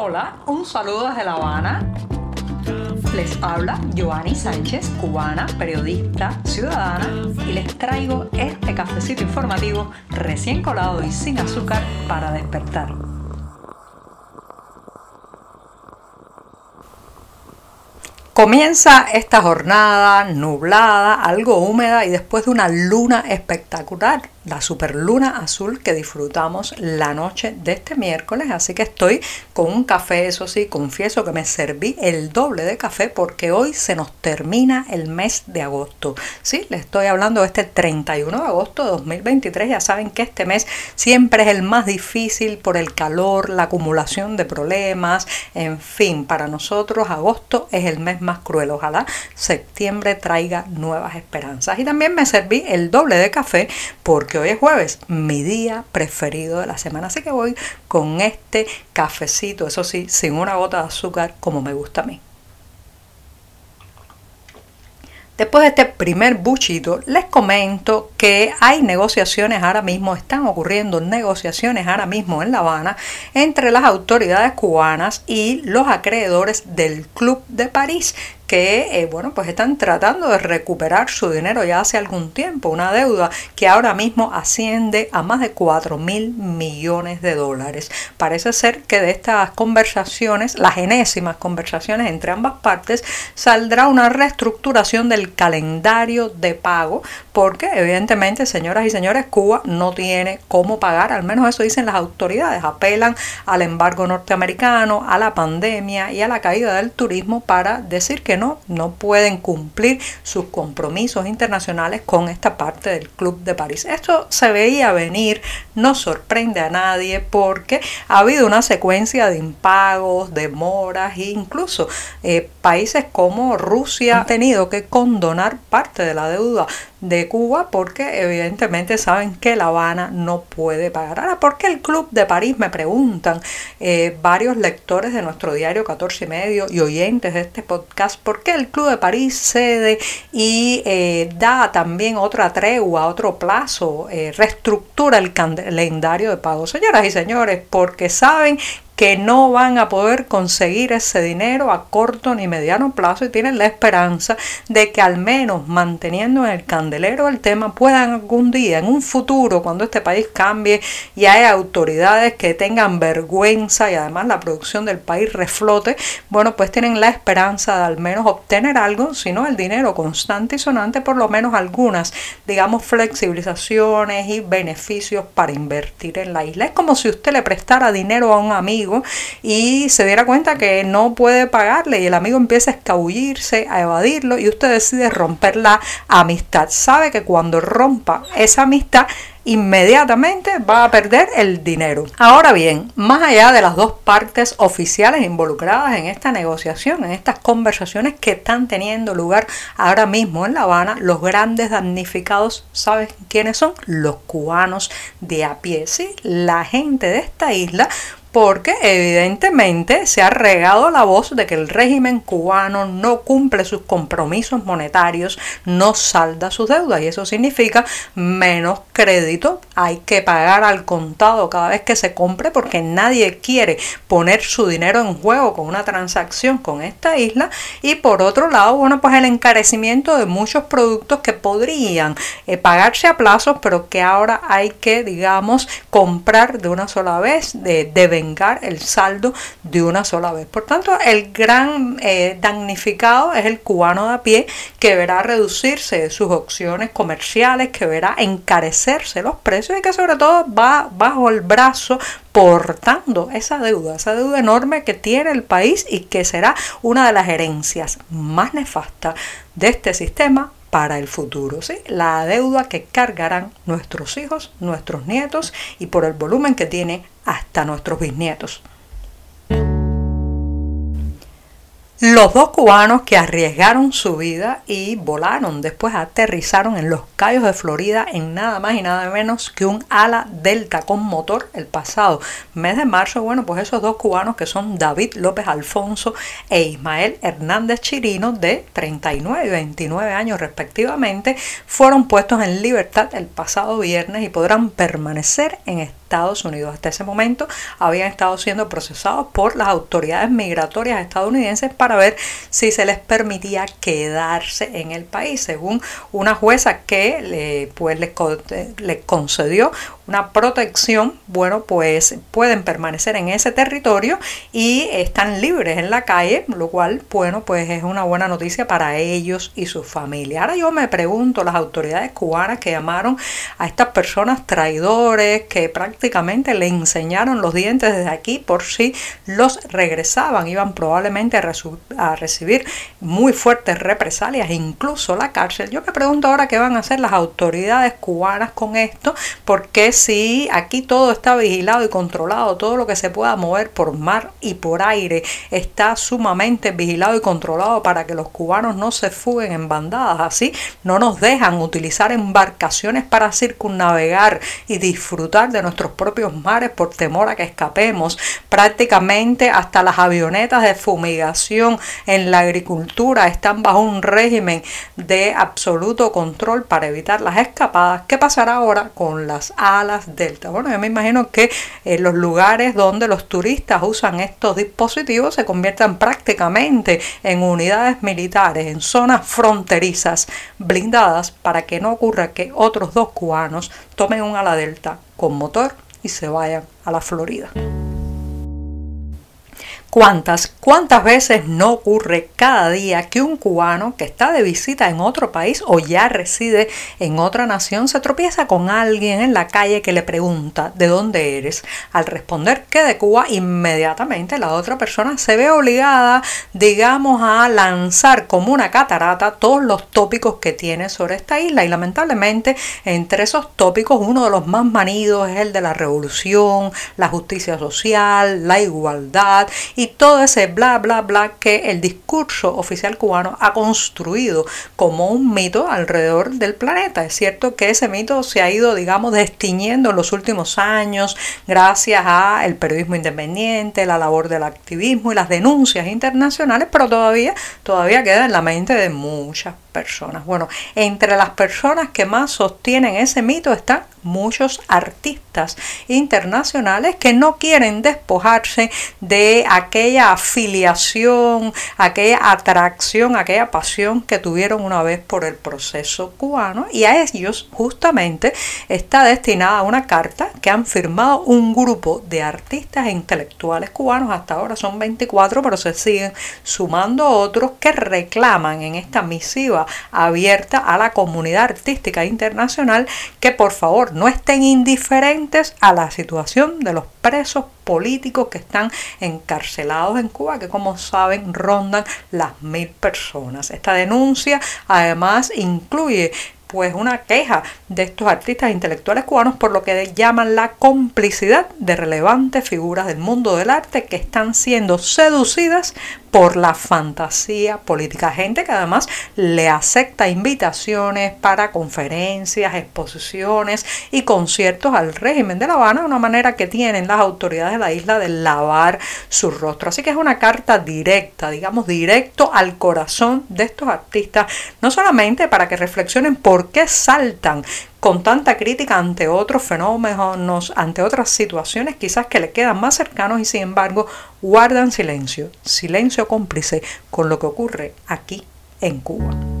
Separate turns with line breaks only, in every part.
Hola, un saludo desde La Habana. Les habla Joanny Sánchez, cubana, periodista, ciudadana, y les traigo este cafecito informativo recién colado y sin azúcar para despertar. Comienza esta jornada nublada, algo húmeda y después de una luna espectacular la superluna azul que disfrutamos la noche de este miércoles. Así que estoy con un café, eso sí, confieso que me serví el doble de café porque hoy se nos termina el mes de agosto. Sí, le estoy hablando este 31 de agosto de 2023. Ya saben que este mes siempre es el más difícil por el calor, la acumulación de problemas, en fin, para nosotros agosto es el mes más cruel. Ojalá septiembre traiga nuevas esperanzas. Y también me serví el doble de café porque hoy es jueves, mi día preferido de la semana. Así que voy con este cafecito, eso sí, sin una gota de azúcar como me gusta a mí. Después de este primer buchito, les comento que hay negociaciones ahora mismo, están ocurriendo negociaciones ahora mismo en La Habana entre las autoridades cubanas y los acreedores del Club de París, que, eh, bueno, pues están tratando de recuperar su dinero ya hace algún tiempo, una deuda que ahora mismo asciende a más de 4 mil millones de dólares. Parece ser que de estas conversaciones, las enésimas conversaciones entre ambas partes, saldrá una reestructuración del calendario de pago, porque evidentemente, señoras y señores, Cuba no tiene cómo pagar, al menos eso dicen las autoridades, apelan al embargo norteamericano, a la pandemia y a la caída del turismo para decir que no, pueden cumplir sus compromisos internacionales con esta parte del Club de París. Esto se veía venir, no sorprende a nadie porque ha habido una secuencia de impagos, demoras e incluso eh, países como Rusia han tenido que condonar parte de la deuda de Cuba porque evidentemente saben que La Habana no puede pagar. Ahora, ¿por qué el Club de París? Me preguntan eh, varios lectores de nuestro diario 14 y medio y oyentes de este podcast, ¿por qué el Club de París cede y eh, da también otra tregua, otro plazo, eh, reestructura el calendario de pago? Señoras y señores, porque saben que no van a poder conseguir ese dinero a corto ni mediano plazo y tienen la esperanza de que al menos manteniendo en el candelero el tema puedan algún día, en un futuro, cuando este país cambie y haya autoridades que tengan vergüenza y además la producción del país reflote, bueno, pues tienen la esperanza de al menos obtener algo, si no el dinero constante y sonante, por lo menos algunas, digamos, flexibilizaciones y beneficios para invertir en la isla. Es como si usted le prestara dinero a un amigo y se diera cuenta que no puede pagarle y el amigo empieza a escabullirse, a evadirlo y usted decide romper la amistad. Sabe que cuando rompa esa amistad inmediatamente va a perder el dinero. Ahora bien, más allá de las dos partes oficiales involucradas en esta negociación, en estas conversaciones que están teniendo lugar ahora mismo en La Habana, los grandes damnificados, ¿saben quiénes son? Los cubanos de a pie, ¿sí? La gente de esta isla porque evidentemente se ha regado la voz de que el régimen cubano no cumple sus compromisos monetarios, no salda sus deudas y eso significa menos crédito, hay que pagar al contado cada vez que se compre porque nadie quiere poner su dinero en juego con una transacción con esta isla. Y por otro lado, bueno, pues el encarecimiento de muchos productos que podrían eh, pagarse a plazos pero que ahora hay que, digamos, comprar de una sola vez, de, de vengar el saldo de una sola vez. Por tanto, el gran eh, damnificado es el cubano de a pie que verá reducirse sus opciones comerciales, que verá encarecerse los precios y que sobre todo va bajo el brazo portando esa deuda, esa deuda enorme que tiene el país y que será una de las herencias más nefastas de este sistema para el futuro, ¿sí? La deuda que cargarán nuestros hijos, nuestros nietos y por el volumen que tiene hasta nuestros bisnietos. Los dos cubanos que arriesgaron su vida y volaron, después aterrizaron en los Cayos de Florida en nada más y nada menos que un ala delta con motor el pasado mes de marzo. Bueno, pues esos dos cubanos que son David López Alfonso e Ismael Hernández Chirino de 39 y 29 años respectivamente fueron puestos en libertad el pasado viernes y podrán permanecer en estado Estados Unidos. Hasta ese momento habían estado siendo procesados por las autoridades migratorias estadounidenses para ver si se les permitía quedarse en el país, según una jueza que le, pues, le, le concedió una protección, bueno, pues pueden permanecer en ese territorio y están libres en la calle, lo cual, bueno, pues es una buena noticia para ellos y su familia. Ahora yo me pregunto, las autoridades cubanas que llamaron a estas personas traidores, que prácticamente le enseñaron los dientes desde aquí por si los regresaban, iban probablemente a, a recibir muy fuertes represalias, incluso la cárcel. Yo me pregunto ahora qué van a hacer las autoridades cubanas con esto, porque si aquí todo está vigilado y controlado, todo lo que se pueda mover por mar y por aire está sumamente vigilado y controlado para que los cubanos no se fuguen en bandadas, así no nos dejan utilizar embarcaciones para circunnavegar y disfrutar de nuestros propios mares por temor a que escapemos. Prácticamente hasta las avionetas de fumigación en la agricultura están bajo un régimen de absoluto control para evitar las escapadas. ¿Qué pasará ahora con las alas? delta. Bueno, yo me imagino que en los lugares donde los turistas usan estos dispositivos se conviertan prácticamente en unidades militares, en zonas fronterizas blindadas para que no ocurra que otros dos cubanos tomen un ala delta con motor y se vayan a la Florida. ¿Cuántas, cuántas veces no ocurre cada día que un cubano que está de visita en otro país o ya reside en otra nación se tropieza con alguien en la calle que le pregunta de dónde eres? Al responder que de Cuba, inmediatamente la otra persona se ve obligada, digamos, a lanzar como una catarata todos los tópicos que tiene sobre esta isla y lamentablemente entre esos tópicos uno de los más manidos es el de la revolución, la justicia social, la igualdad y todo ese bla, bla, bla que el discurso oficial cubano ha construido como un mito alrededor del planeta. Es cierto que ese mito se ha ido, digamos, destiñendo en los últimos años gracias a el periodismo independiente, la labor del activismo y las denuncias internacionales, pero todavía, todavía queda en la mente de muchas Bueno, entre las personas que más sostienen ese mito están muchos artistas internacionales que no quieren despojarse de aquella afiliación, aquella atracción, aquella pasión que tuvieron una vez por el proceso cubano. Y a ellos justamente está destinada una carta que han firmado un grupo de artistas e intelectuales cubanos, hasta ahora son 24, pero se siguen sumando otros que reclaman en esta misiva abierta a la comunidad artística internacional que por favor no estén indiferentes a la situación de los presos políticos que están encarcelados en Cuba, que como saben rondan las mil personas. Esta denuncia además incluye pues una queja de estos artistas intelectuales cubanos por lo que llaman la complicidad de relevantes figuras del mundo del arte que están siendo seducidas por la fantasía política. Gente que además le acepta invitaciones para conferencias, exposiciones y conciertos al régimen de La Habana, una manera que tienen las autoridades de la isla de lavar su rostro. Así que es una carta directa, digamos, directo al corazón de estos artistas, no solamente para que reflexionen por qué saltan con tanta crítica ante otros fenómenos, ante otras situaciones quizás que le quedan más cercanos y sin embargo guardan silencio, silencio cómplice con lo que ocurre aquí en Cuba.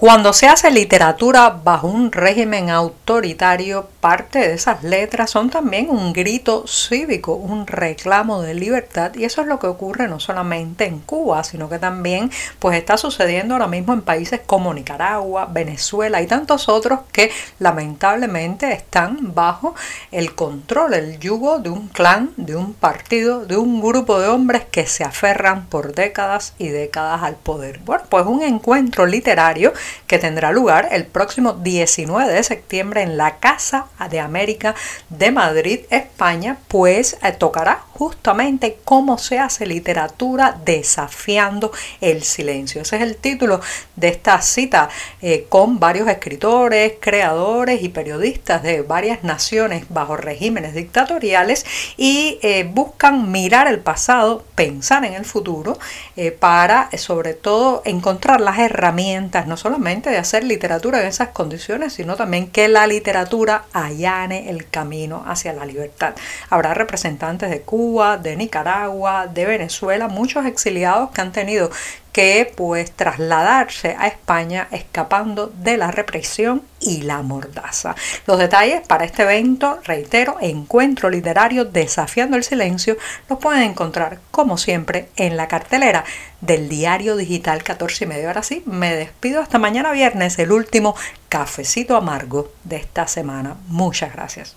Cuando se hace literatura bajo un régimen autoritario, parte de esas letras son también un grito cívico, un reclamo de libertad y eso es lo que ocurre no solamente en Cuba, sino que también pues está sucediendo ahora mismo en países como Nicaragua, Venezuela y tantos otros que lamentablemente están bajo el control, el yugo de un clan, de un partido, de un grupo de hombres que se aferran por décadas y décadas al poder. Bueno, pues un encuentro literario que tendrá lugar el próximo 19 de septiembre en la Casa de América de Madrid, España, pues eh, tocará justamente cómo se hace literatura desafiando el silencio. Ese es el título de esta cita eh, con varios escritores, creadores y periodistas de varias naciones bajo regímenes dictatoriales y eh, buscan mirar el pasado, pensar en el futuro eh, para sobre todo encontrar las herramientas no solamente de hacer literatura en esas condiciones, sino también que la literatura allane el camino hacia la libertad. Habrá representantes de De Nicaragua, de Venezuela, muchos exiliados que han tenido que pues trasladarse a España escapando de la represión y la mordaza. Los detalles para este evento, reitero, encuentro literario desafiando el silencio, los pueden encontrar como siempre en la cartelera del diario digital 14 y medio. Ahora sí, me despido hasta mañana viernes, el último cafecito amargo de esta semana. Muchas gracias.